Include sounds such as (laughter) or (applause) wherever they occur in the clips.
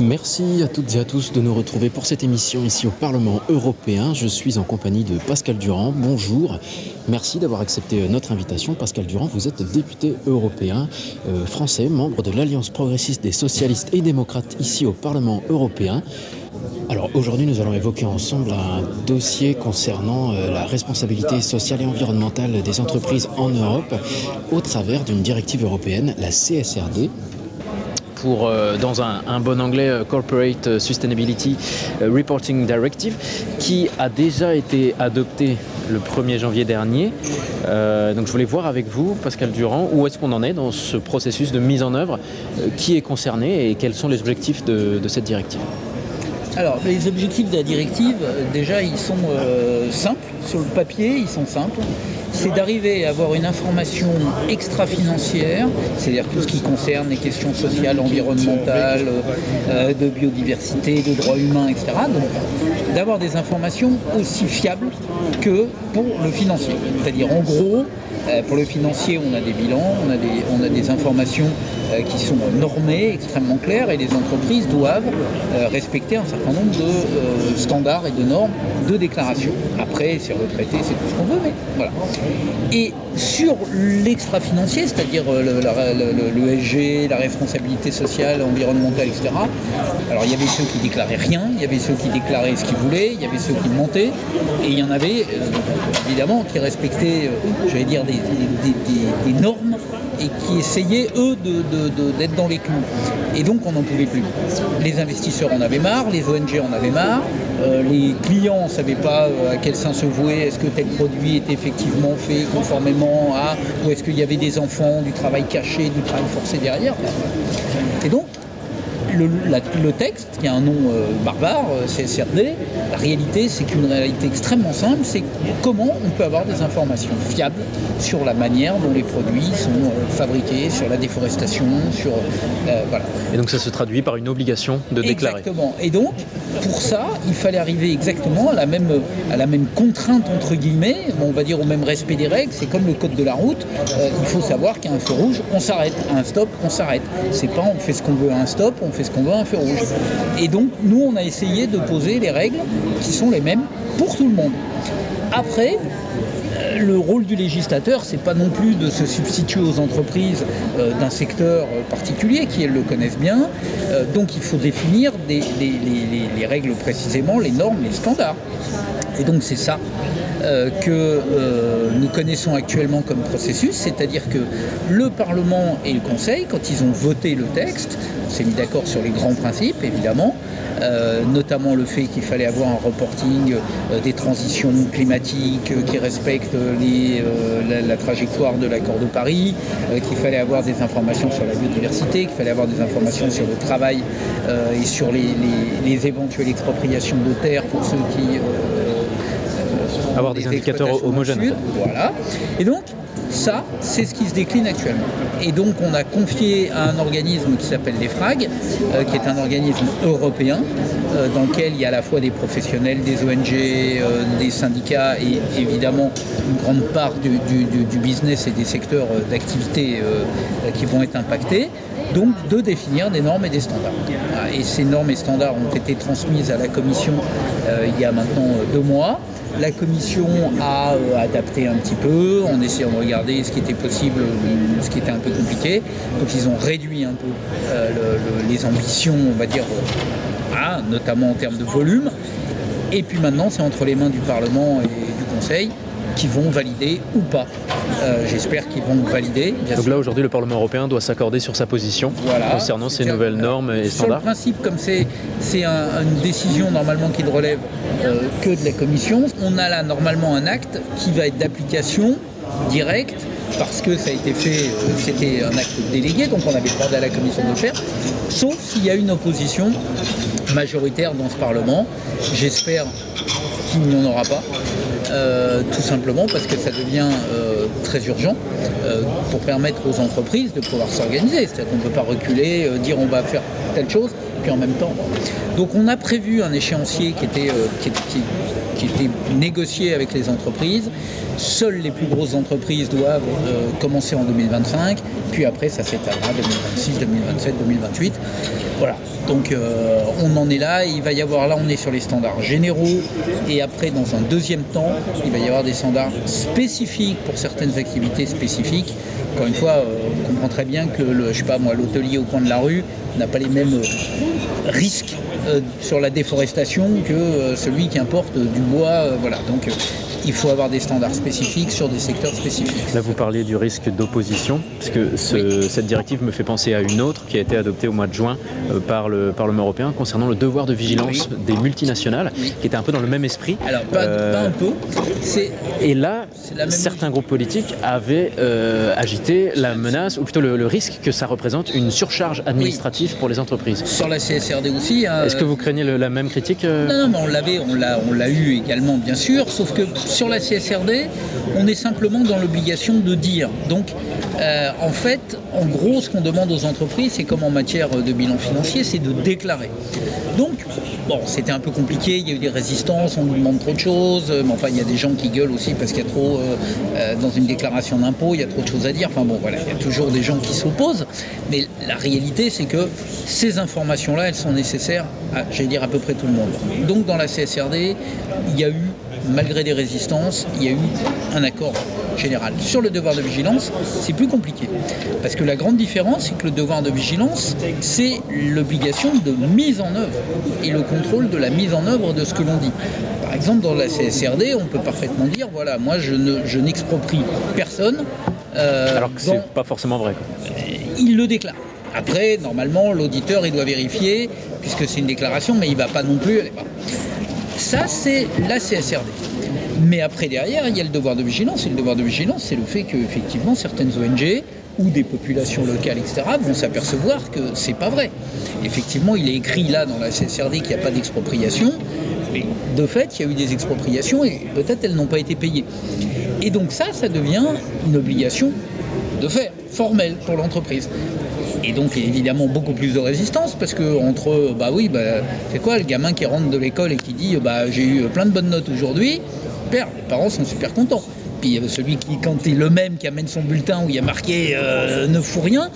Merci à toutes et à tous de nous retrouver pour cette émission ici au Parlement européen. Je suis en compagnie de Pascal Durand. Bonjour. Merci d'avoir accepté notre invitation. Pascal Durand, vous êtes député européen euh, français, membre de l'Alliance progressiste des socialistes et démocrates ici au Parlement européen. Alors aujourd'hui, nous allons évoquer ensemble un dossier concernant euh, la responsabilité sociale et environnementale des entreprises en Europe au travers d'une directive européenne, la CSRD, euh, dans un, bon anglais, euh, Corporate Sustainability Reporting Directive, qui a déjà été adoptée le 1er janvier dernier. Euh, donc je voulais voir avec vous, Pascal Durand, où est-ce qu'on en est dans ce processus de mise en œuvre, qui est concerné et quels sont les objectifs de, cette directive? Alors, les objectifs de la directive, déjà, ils sont euh, simples. Sur le papier, ils sont simples. C'est d'arriver à avoir une information extra-financière, c'est-à-dire tout ce qui concerne les questions sociales, environnementales, euh, de biodiversité, de droits humains, etc. Donc, d'avoir des informations aussi fiables que pour le financier. C'est-à-dire, en gros, euh, pour le financier, on a des bilans, on a des, informations euh, qui sont normées, extrêmement claires, et les entreprises doivent respecter un certain nombre de standards et de normes de déclaration. Après, c'est retraité, c'est tout ce qu'on veut, mais voilà. Et sur l'extra-financier, c'est-à-dire l'ESG, la responsabilité sociale, environnementale, etc., alors il y avait ceux qui déclaraient rien, il y avait ceux qui déclaraient ce qu'ils voulaient, il y avait ceux qui mentaient, et il y en avait évidemment qui respectaient, j'allais dire, des, normes et qui essayaient, eux, d'être dans les clous. Et donc, on n'en pouvait plus. Les investisseurs en avaient marre, les ONG en avaient marre, euh, les clients ne savaient pas euh, à quel sein se vouer, est-ce que tel produit était effectivement fait conformément à, ou est-ce qu'il y avait des enfants, du travail caché, du travail forcé derrière. Et donc, le, la, le, texte, qui a un nom euh, barbare, euh, CSRD, la réalité, c'est qu'une réalité extrêmement simple, c'est comment on peut avoir des informations fiables sur la manière dont les produits sont euh, fabriqués, sur la déforestation, sur... Euh, voilà. Et donc ça se traduit par une obligation de déclarer. Exactement. Et donc, pour ça, il fallait arriver exactement à la même, à la même contrainte, entre guillemets, on va dire au même respect des règles, c'est comme le code de la route, euh, il faut savoir qu'à un feu rouge, on s'arrête, à un stop, on s'arrête. C'est pas on fait ce qu'on veut à un stop, on fait ce qu'on veut à un feu rouge. Et donc, nous, on a essayé de poser les règles qui sont les mêmes pour tout le monde. Après, le rôle du législateur, c'est pas non plus de se substituer aux entreprises euh, d'un secteur particulier qui elles le connaissent bien. Euh, donc il faut définir les, règles précisément, les normes, les standards. Et donc c'est ça euh, que euh, nous connaissons actuellement comme processus, c'est-à-dire que le Parlement et le Conseil, quand ils ont voté le texte, on s'est mis d'accord sur les grands principes évidemment, euh, notamment le fait qu'il fallait avoir un reporting des transitions climatiques qui respectent la, trajectoire de l'accord de Paris, qu'il fallait avoir des informations sur la biodiversité, qu'il fallait avoir des informations sur le travail et sur les, les, éventuelles expropriations de terres pour ceux qui avoir des, des indicateurs homogènes. Sud, voilà. Et donc, ça, c'est ce qui se décline actuellement. Et donc, on a confié à un organisme qui s'appelle l'EFRAG, euh, qui est un organisme européen, euh, dans lequel il y a à la fois des professionnels, des ONG, euh, des syndicats et évidemment une grande part du, du, du business et des secteurs d'activité qui vont être impactés donc de définir des normes et des standards. Et ces normes et standards ont été transmises à la Commission euh, il y a maintenant deux mois. La commission a euh, adapté un petit peu en essayant de regarder ce qui était possible, ce qui était un peu compliqué. Donc ils ont réduit un peu euh, le, le, les ambitions, on va dire, notamment en termes de volume. Et puis maintenant, c'est entre les mains du Parlement et du Conseil qui vont valider ou pas. Euh, J'espère qu'ils vont valider. Donc là, aujourd'hui, le Parlement européen doit s'accorder sur sa position voilà. concernant ces Sur, nouvelles normes et sur standards. le principe, comme c'est un, une décision normalement qui ne relève euh, que de la Commission, on a là normalement un acte qui va être d'application directe parce que ça a été fait, euh, c'était un acte délégué, donc on avait demandé à la Commission de le faire, sauf s'il y a une opposition majoritaire dans ce Parlement. J'espère qu'il n'y en aura pas. Euh, tout simplement parce que ça devient euh, très urgent euh, pour permettre aux entreprises de pouvoir s'organiser. C'est-à-dire qu'on ne peut pas reculer, dire on va faire telle chose, puis en même temps. Donc on a prévu un échéancier qui était, qui était négocié avec les entreprises. Seules les plus grosses entreprises doivent commencer en 2025, puis après ça s'étalera 2026, 2027, 2028. Voilà. Donc on en est là, il va y avoir là on est sur les standards généraux et après dans un deuxième temps, il va y avoir des standards spécifiques pour certaines activités spécifiques. Encore une fois, on comprend très bien que le, je sais pas moi, l'hôtelier au coin de la rue n'a pas les mêmes risques euh, sur la déforestation que euh, celui qui importe du bois. Euh, voilà. Donc il faut avoir des standards spécifiques sur des secteurs spécifiques. Là, vous parlez du risque d'opposition, parce que cette directive me fait penser à une autre qui a été adoptée au mois de juin par le Parlement européen concernant le devoir de vigilance des multinationales, qui était un peu dans le même esprit. Alors, pas, un peu. Et là, certains groupes politiques avaient agité la menace, ou plutôt le, risque que ça représente une surcharge administrative pour les entreprises. Sur la CSRD aussi. Hein, est-ce que vous craignez la même critique euh? Non, non, mais on l'avait, on l'a, on l'a eu également, bien sûr. Sauf que sur la CSRD, on est simplement dans l'obligation de dire. Donc, euh, en fait, en gros, ce qu'on demande aux entreprises, c'est comme en matière de bilan financier, c'est de déclarer. Donc, bon, c'était un peu compliqué, il y a eu des résistances, on nous demande trop de choses, mais enfin, il y a des gens qui gueulent aussi parce qu'il y a trop, euh, dans une déclaration d'impôt, il y a trop de choses à dire. Enfin bon, voilà, il y a toujours des gens qui s'opposent, mais la réalité, c'est que ces informations-là, elles sont nécessaires à, j'allais dire, à peu près tout le monde. Donc, dans la CSRD, il y a eu malgré des résistances, il y a eu un accord général. Sur le devoir de vigilance, c'est plus compliqué. Parce que la grande différence, c'est que le devoir de vigilance, c'est l'obligation de mise en œuvre et le contrôle de la mise en œuvre de ce que l'on dit. Par exemple, dans la CSRD, on peut parfaitement dire, voilà, moi je, n'exproprie personne. Euh, Alors que c'est pas forcément vrai. Il le déclare. Après, normalement, l'auditeur, il doit vérifier, puisque c'est une déclaration, mais il ne va pas non plus. Ça, c'est la CSRD. Mais après, derrière, il y a le devoir de vigilance. Et le devoir de vigilance, c'est le fait qu'effectivement, certaines ONG ou des populations locales, etc., vont s'apercevoir que c'est pas vrai. Effectivement, il est écrit là dans la CSRD qu'il n'y a pas d'expropriation, mais de fait, il y a eu des expropriations et peut-être elles n'ont pas été payées. Et donc ça, ça devient une obligation de faire, formelle pour l'entreprise et donc évidemment beaucoup plus de résistance parce que entre bah oui bah c'est quoi le gamin qui rentre de l'école et qui dit bah j'ai eu plein de bonnes notes aujourd'hui père les parents sont super contents. Puis celui qui quand il le même qui amène son bulletin où il y a marqué euh, ne fout rien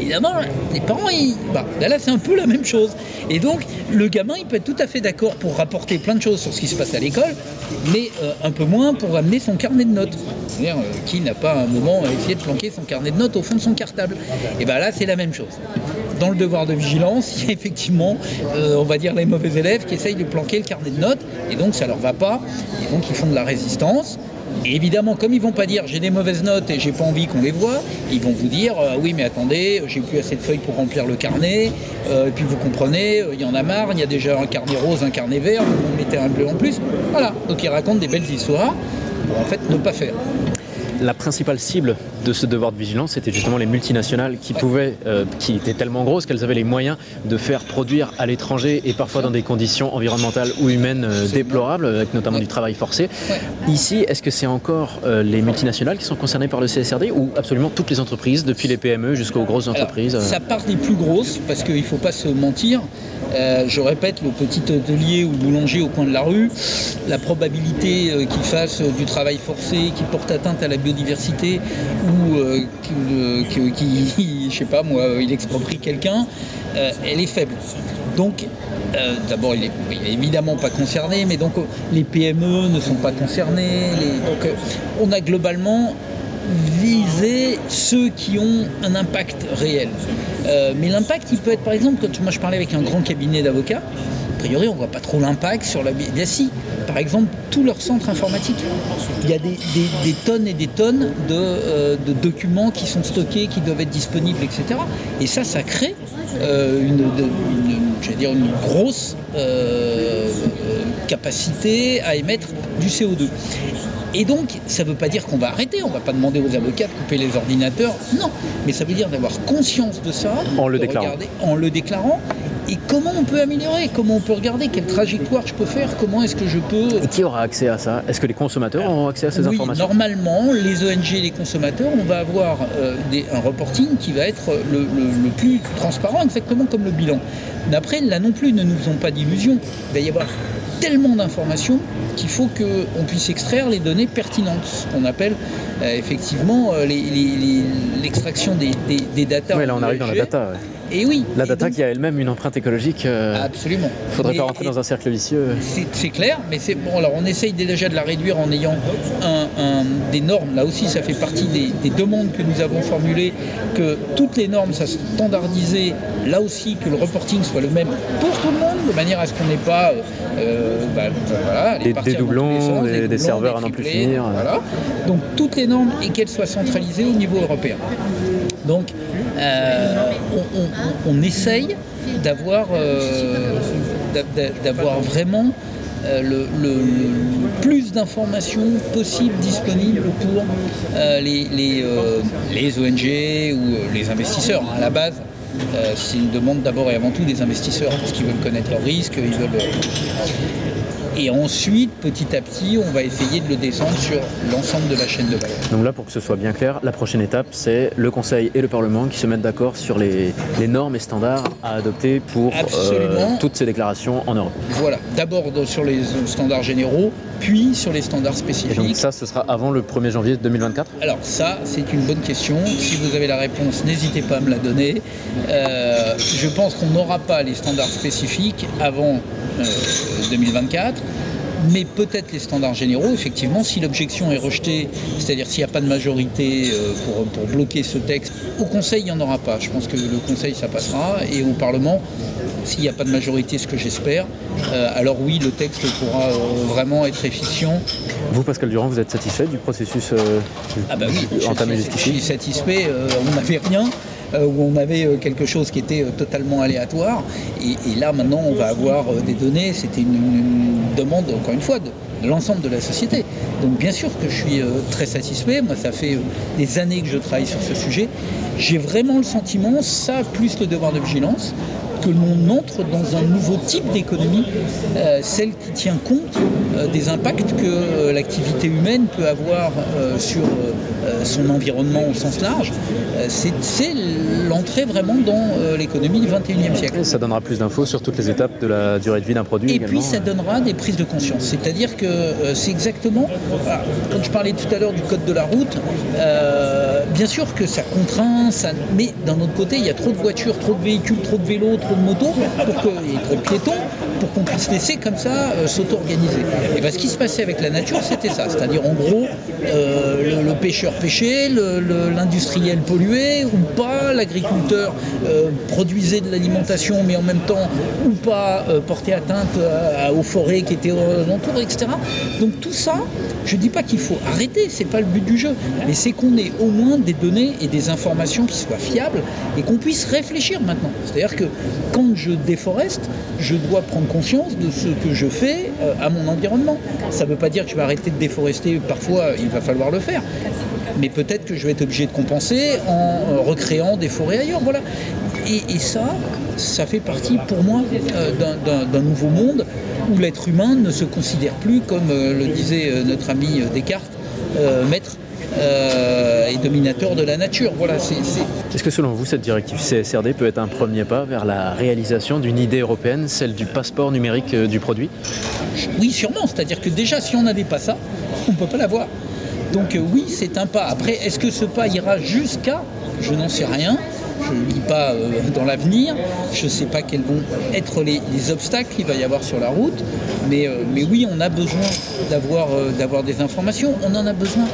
évidemment, les parents, bah, là, c'est un peu la même chose. Et donc, le gamin, il peut être tout à fait d'accord pour rapporter plein de choses sur ce qui se passe à l'école, mais euh, un peu moins pour amener son carnet de notes. Euh, qui n'a pas un moment essayé de planquer son carnet de notes au fond de son cartable Et bien là, c'est la même chose. Dans le devoir de vigilance, il y a effectivement, euh, on va dire, les mauvais élèves qui essayent de planquer le carnet de notes, et donc ça leur va pas, et donc ils font de la résistance. Et évidemment, comme ils vont pas dire j'ai des mauvaises notes et j'ai pas envie qu'on les voit, ils vont vous dire euh, oui mais attendez, j'ai plus assez de feuilles pour remplir le carnet, euh, et puis vous comprenez, euh, il y en a marre, il y a déjà un carnet rose, un carnet vert, vous mettez un bleu en plus. Voilà, donc ils racontent des belles histoires. Pour en fait ne pas faire la principale cible de ce devoir de vigilance, c'était justement les multinationales qui pouvaient, euh, qui étaient tellement grosses qu'elles avaient les moyens de faire produire à l'étranger et parfois dans des conditions environnementales ou humaines euh, déplorables, avec notamment du travail forcé. Ici, est-ce que c'est encore euh, les multinationales qui sont concernées par le CSRD ou absolument toutes les entreprises, depuis les PME jusqu'aux grosses entreprises Ça part des plus grosses, parce qu'il ne faut pas se mentir. Je répète, le petit hôtelier ou boulanger au coin de la rue, la probabilité qu'il fasse du travail forcé, qu'il porte atteinte à la biodiversité ou euh, qui, (laughs) je sais pas moi, il exproprie quelqu'un, euh, elle est faible. Donc, euh, d'abord, il n'est évidemment pas concerné, mais donc les PME ne sont pas concernés. donc, on a globalement visé ceux qui ont un impact réel. mais l'impact, il peut être, par exemple, quand moi je parlais avec un grand cabinet d'avocats, a priori, on ne voit pas trop l'impact sur la. Bien si, par exemple, tout leur centre informatique. Il y a des, tonnes et des tonnes euh, de, documents qui sont stockés, qui doivent être disponibles, etc. Et ça, ça crée euh, une, dire une grosse euh, capacité à émettre du CO2. Et donc, ça ne veut pas dire qu'on va arrêter, on ne va pas demander aux avocats de couper les ordinateurs, non, mais ça veut dire d'avoir conscience de ça, en le déclarant, en le déclarant. Et comment on peut améliorer, comment on peut regarder, quelle trajectoire je peux faire, comment est-ce que je peux... Et qui aura accès à ça? Est-ce que les consommateurs auront accès à ces informations? Normalement, les ONG et les consommateurs, on va avoir euh, un reporting qui va être le, plus transparent, exactement comme le bilan. Mais après, là non plus, ne nous faisons pas d'illusions. Il va y avoir tellement d'informations qu'il faut qu'on puisse extraire les données pertinentes, ce qu'on appelle euh, effectivement euh, l'extraction des, des, des, data. Oui, là on arrive dans la data. Et oui. La data qui a elle-même une empreinte écologique. Euh, absolument. Il ne faudrait pas rentrer dans un cercle vicieux. C'est clair, mais c'est bon. Alors on essaye déjà de la réduire en ayant un, des normes. Là aussi, ça fait partie des, demandes que nous avons formulées, que toutes les normes soient standardisées. Là aussi, que le reporting soit le même pour tout le monde, de manière à ce qu'on n'ait pas euh, bah, voilà, des, des, doublons, des, serveurs à n'en plus finir. Voilà. Donc toutes les normes et qu'elles soient centralisées au niveau européen. Donc euh, on, essaye d'avoir euh, vraiment euh, le, plus d'informations possibles disponibles pour les, ONG ou les investisseurs. À la base, c'est une demande d'abord et avant tout des investisseurs parce qu'ils veulent connaître leurs risques, ils veulent et ensuite, petit à petit, on va essayer de le descendre sur l'ensemble de la chaîne de valeur. Donc là, pour que ce soit bien clair, la prochaine étape, c'est le Conseil et le Parlement qui se mettent d'accord sur les, normes et standards à adopter pour euh, toutes ces déclarations en Europe. Voilà, d'abord sur les standards généraux, puis sur les standards spécifiques. Et donc ça, ce sera avant le 1er janvier 2024 Alors ça, c'est une bonne question. Si vous avez la réponse, n'hésitez pas à me la donner. Euh, je pense qu'on n'aura pas les standards spécifiques avant 2024 mais peut-être les standards généraux, effectivement, si l'objection est rejetée, c'est-à-dire s'il n'y a pas de majorité euh, pour, bloquer ce texte, au Conseil, il n'y en aura pas. Je pense que le Conseil, ça passera, et au Parlement, s'il n'y a pas de majorité, ce que j'espère, euh, alors oui, le texte pourra euh, vraiment être efficient. Vous, Pascal Durand, vous êtes satisfait du processus ah bah oui, entamé jusqu'ici? Je suis satisfait, on n'avait rien. Où on avait quelque chose qui était totalement aléatoire. Et, là, maintenant, on va avoir des données. C'était une, demande, encore une fois, de, l'ensemble de la société. Donc bien sûr que je suis euh, très satisfait. Moi, ça fait euh, des années que je travaille sur ce sujet. J'ai vraiment le sentiment, ça plus le devoir de vigilance, que l'on entre dans un nouveau type d'économie, euh, celle qui tient compte des impacts que l'activité humaine peut avoir sur son environnement au sens large. c'est l'entrée vraiment dans euh, l'économie du 21e siècle. ça donnera plus d'infos sur toutes les étapes de la durée de vie d'un produit. Et puis ça donnera des prises de conscience. C'est-à-dire que euh, c'est exactement, quand je parlais tout à l'heure du code de la route, euh, bien sûr que ça contraint, ça, mais d'un autre côté, il y a trop de voitures, trop de véhicules, trop de vélos, trop de motos, pour que, et trop de piétons pour qu'on puisse laisser comme ça s'auto-organiser. Et bien ce qui se passait avec la nature, c'était ça. C'est-à-dire en gros, le, pêcheur pêchait, l'industriel polluait ou pas, l'agriculteur euh, produisait de l'alimentation, mais en même temps, ou pas, euh, portait atteinte aux forêts qui étaient alentour, etc. Donc tout ça, je ne dis pas qu'il faut arrêter, c'est pas le but du jeu, mais c'est qu'on ait au moins des données et des informations qui soient fiables et qu'on puisse réfléchir maintenant. C'est-à-dire que quand je déforeste, je dois prendre conscience de ce que je fais euh, à mon environnement. Ça ne veut pas dire que je vais arrêter de déforester, parfois il va falloir le faire, mais peut-être que je vais être obligé de compenser en recréant des forêts ailleurs. Voilà. Et, ça, ça fait partie pour moi euh, d'un nouveau monde où l'être humain ne se considère plus, comme euh, le disait euh, notre ami Descartes, maître et dominateur de la nature. Voilà, Est-ce que selon vous, cette directive CSRD peut être un premier pas vers la réalisation d'une idée européenne, celle du passeport numérique du produit? Oui, sûrement. C'est-à-dire que déjà, si on n'avait pas ça, on ne peut pas l'avoir. Donc oui, c'est un pas. Après, est-ce que ce pas ira jusqu'à Je n'en sais rien je ne lis pas euh, dans l'avenir, je ne sais pas quels vont être les, obstacles qu'il va y avoir sur la route, mais, euh, oui, on a besoin d'avoir euh, d'avoir des informations, on en a besoin,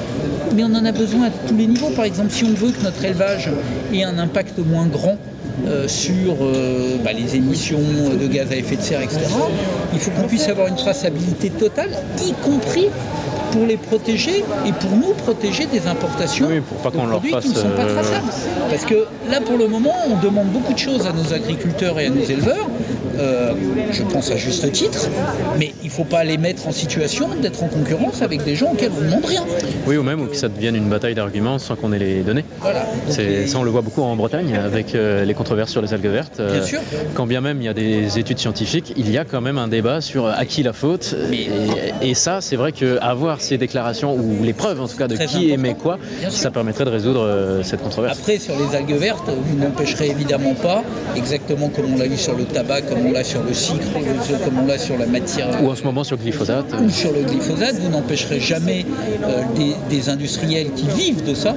mais on en a besoin à tous les niveaux. Par exemple, si on veut que notre élevage ait un impact moins grand, sur bah, les émissions de gaz à effet de serre, etc., il faut qu'on puisse avoir une traçabilité totale, y compris pour les protéger et pour nous protéger des importations de produits qui ne sont pas traçables. Parce que là, pour le moment, on demande beaucoup de choses à nos agriculteurs et à nos éleveurs. Euh, je pense à juste titre, mais il ne faut pas les mettre en situation d'être en concurrence avec des gens auxquels on ne demande rien. Oui, ou même que ça devienne une bataille d'arguments sans qu'on ait les données. Voilà. Ça, on le voit beaucoup en Bretagne avec euh, les controverses sur les algues vertes. Euh, bien sûr. Quand bien même il y a des études scientifiques, il y a quand même un débat sur à qui la faute. Et, ça, c'est vrai qu'avoir ces déclarations, ou les preuves en tout cas de qui émet quoi, ça permettrait de résoudre cette controverse. Après, sur les algues vertes, vous n'empêcherez évidemment pas, exactement comme on l'a vu sur le tabac, comme comme on l'a sur le sucre, comme on l'a sur la matière. Ou en ce moment sur le glyphosate. Ou sur le glyphosate, vous n'empêcherez jamais des, industriels qui vivent de ça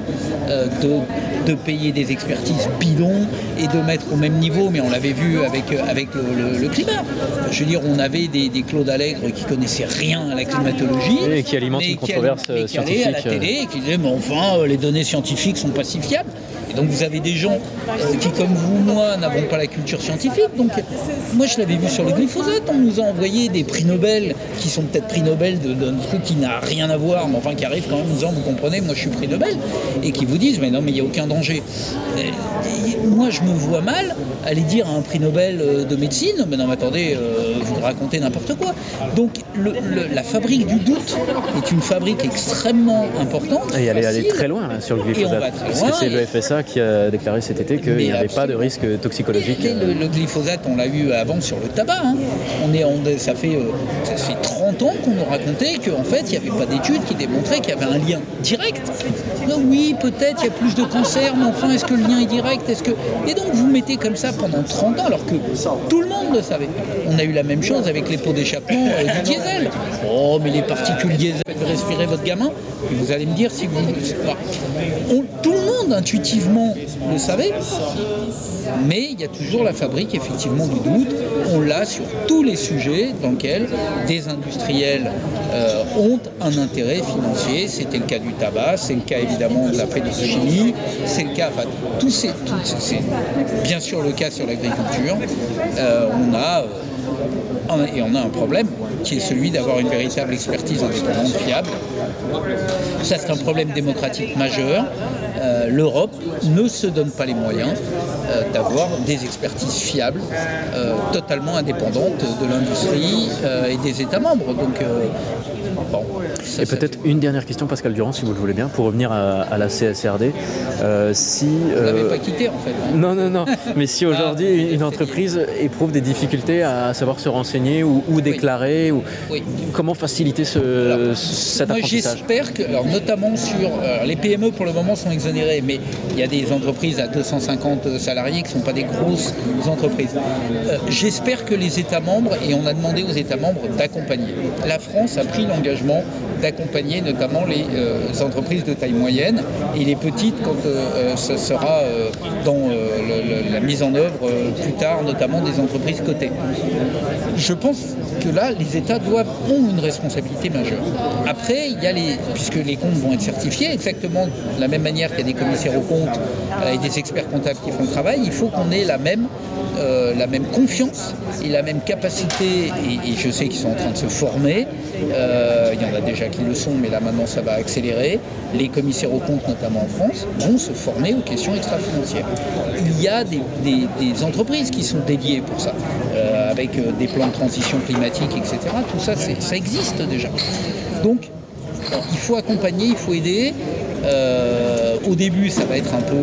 de, payer des expertises bidons et de mettre au même niveau, mais on l'avait vu avec, avec le, climat. Je veux dire, on avait des, des Claude Allègre qui connaissaient rien à la climatologie. Et qui alimentent une controverse scientifique. À la télé et qui disaient, mais enfin, les données scientifiques sont pas si fiables. Donc vous avez des gens qui, comme vous, moi, n'avons pas la culture scientifique. Donc moi, je l'avais vu sur le glyphosate. On nous a envoyé des prix Nobel qui sont peut-être prix Nobel d'un truc qui n'a rien à voir, mais enfin qui arrive quand même en disant, vous comprenez, moi je suis prix Nobel, et qui vous disent, mais non, mais il n'y a aucun danger. moi, je me vois mal aller dire à un prix Nobel euh, de médecine, mais non, mais attendez, euh, vous racontez n'importe quoi. Donc la fabrique du doute est une fabrique extrêmement importante. Et elle est très loin sur le glyphosate. Parce que c'est le FSA qui a déclaré cet été qu'il n'y avait pas de risque toxicologique. Le, glyphosate, on l'a eu avant sur le tabac. Hein. On est, ça, fait, euh, ça fait 30 ans qu'on nous racontait qu'en fait, il n'y avait pas d'études qui démontraient qu'il y avait un lien direct. oui, peut-être il y a plus de cancer, mais enfin, est-ce que le lien est direct? Est-ce que... Et donc, vous mettez comme ça pendant 30 ans, alors que tout le monde le savait. On a eu la même chose avec les pots d'échappement euh, du diesel. Oh, mais les particules diesel, respirer votre gamin, et vous allez me dire si vous... tout le monde intuitivement le savait, mais il y a toujours la fabrique effectivement du doute. On l'a sur tous les sujets dans lesquels des industriels euh, ont un intérêt financier. C'était le cas du tabac, c'est le cas évidemment de la pétrochimie, c'est le cas, enfin, tous ces, c'est bien sûr le cas sur l'agriculture. Euh, on a euh, et on a un problème qui est celui d'avoir une véritable expertise indépendante fiable. Ça, c'est un problème démocratique majeur. Euh, L'Europe ne se donne pas les moyens euh, d'avoir des expertises fiables, euh, totalement indépendantes de l'industrie et des États membres. Donc, bon, et peut-être une dernière question, Pascal Durand, si vous le voulez bien, pour revenir à, la CSRD. si, vous ne pas quitté en fait. Hein. Non, non, non. (laughs) Mais si aujourd'hui une entreprise éprouve des difficultés à savoir se renseigner ou, déclarer, ou, comment faciliter ce, cet moi, J'espère que, alors, notamment sur les PME pour le moment sont exonérées, mais il y a des entreprises à 250 salariés qui ne sont pas des grosses entreprises. Euh, j'espère que les États membres, et on a demandé aux États membres d'accompagner. La France a pris l'engagement d'accompagner notamment les euh, entreprises de taille moyenne et les petites quand euh, ce sera dans la mise en œuvre plus tard, notamment des entreprises cotées. Je pense que là, les États doivent, ont une responsabilité majeure. Après, puisque les comptes vont être certifiés, exactement de la même manière qu'il y a des commissaires aux comptes et des experts comptables qui font le travail, il faut qu'on ait la même, euh, la même confiance et la même capacité, et, je sais qu'ils sont en train de se former, euh, il y en a déjà qui le sont, mais là maintenant ça va accélérer, les commissaires aux comptes, notamment en France, vont se former aux questions extra-financières. Il y a des, entreprises qui sont dédiées pour ça, euh, avec des plans de transition climatique, etc. Tout ça, ça existe déjà. Donc, il faut accompagner, il faut aider. Euh, au début, ça va être un peu,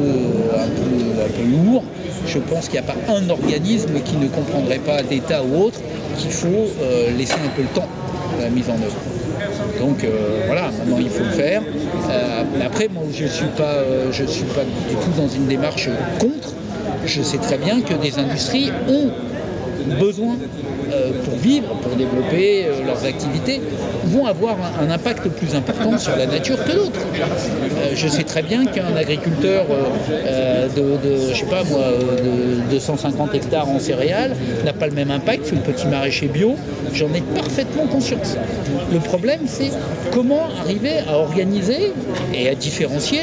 lourd. Je pense qu'il n'y a pas un organisme qui ne comprendrait pas d'État ou autre qu'il faut euh, laisser un peu le temps mise en œuvre. Donc euh, voilà, maintenant il faut le faire. après, moi je ne suis, pas, je suis pas du tout dans une démarche contre. Je sais très bien que des industries ont besoin euh, pour vivre, pour développer euh, leurs activités, vont avoir un, impact plus important sur la nature que d'autres. Euh, je sais très bien qu'un agriculteur de, je sais pas moi, de, 150 hectares en céréales n'a pas le même impact que le petit maraîcher bio. J'en ai parfaitement conscience. Le problème, c'est comment arriver à organiser et à différencier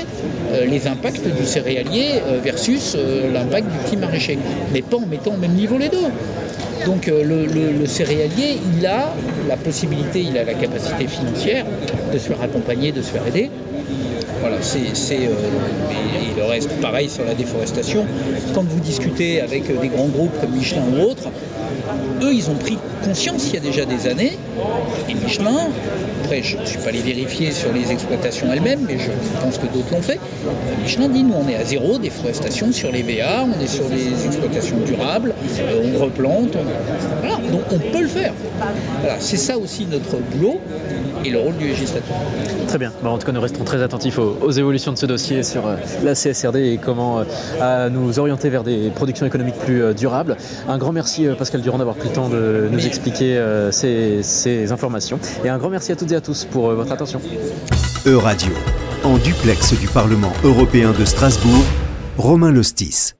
les impacts du céréalier versus l'impact du petit maraîcher, mais pas en mettant au même niveau les deux. Donc euh, le, céréalier, il a la possibilité, il a la capacité financière de se faire accompagner, de se faire aider. Voilà, c'est, euh, le reste, pareil sur la déforestation. Quand vous discutez avec euh, des grands groupes comme Michelin ou autres, eux, ils ont pris conscience il y a déjà des années, et Michelin après, je ne suis pas allé vérifier sur les exploitations elles-mêmes, mais je pense que d'autres l'ont fait. Michelin dit nous, on est à zéro déforestation sur les VA, on est sur les exploitations durables, euh, on replante. Voilà, donc on peut le faire. Voilà, c'est ça aussi notre boulot et le rôle du législateur. Très bien. en tout cas, nous restons très attentifs aux, évolutions de ce dossier sur euh, la CSRD et comment euh, nous orienter vers des productions économiques plus durables. Un grand merci Pascal Durand d'avoir pris le temps de nous expliquer ces, informations. Et un grand merci à toutes et à tous pour votre attention. E-Radio, en duplex du Parlement européen de Strasbourg, Romain Lostis.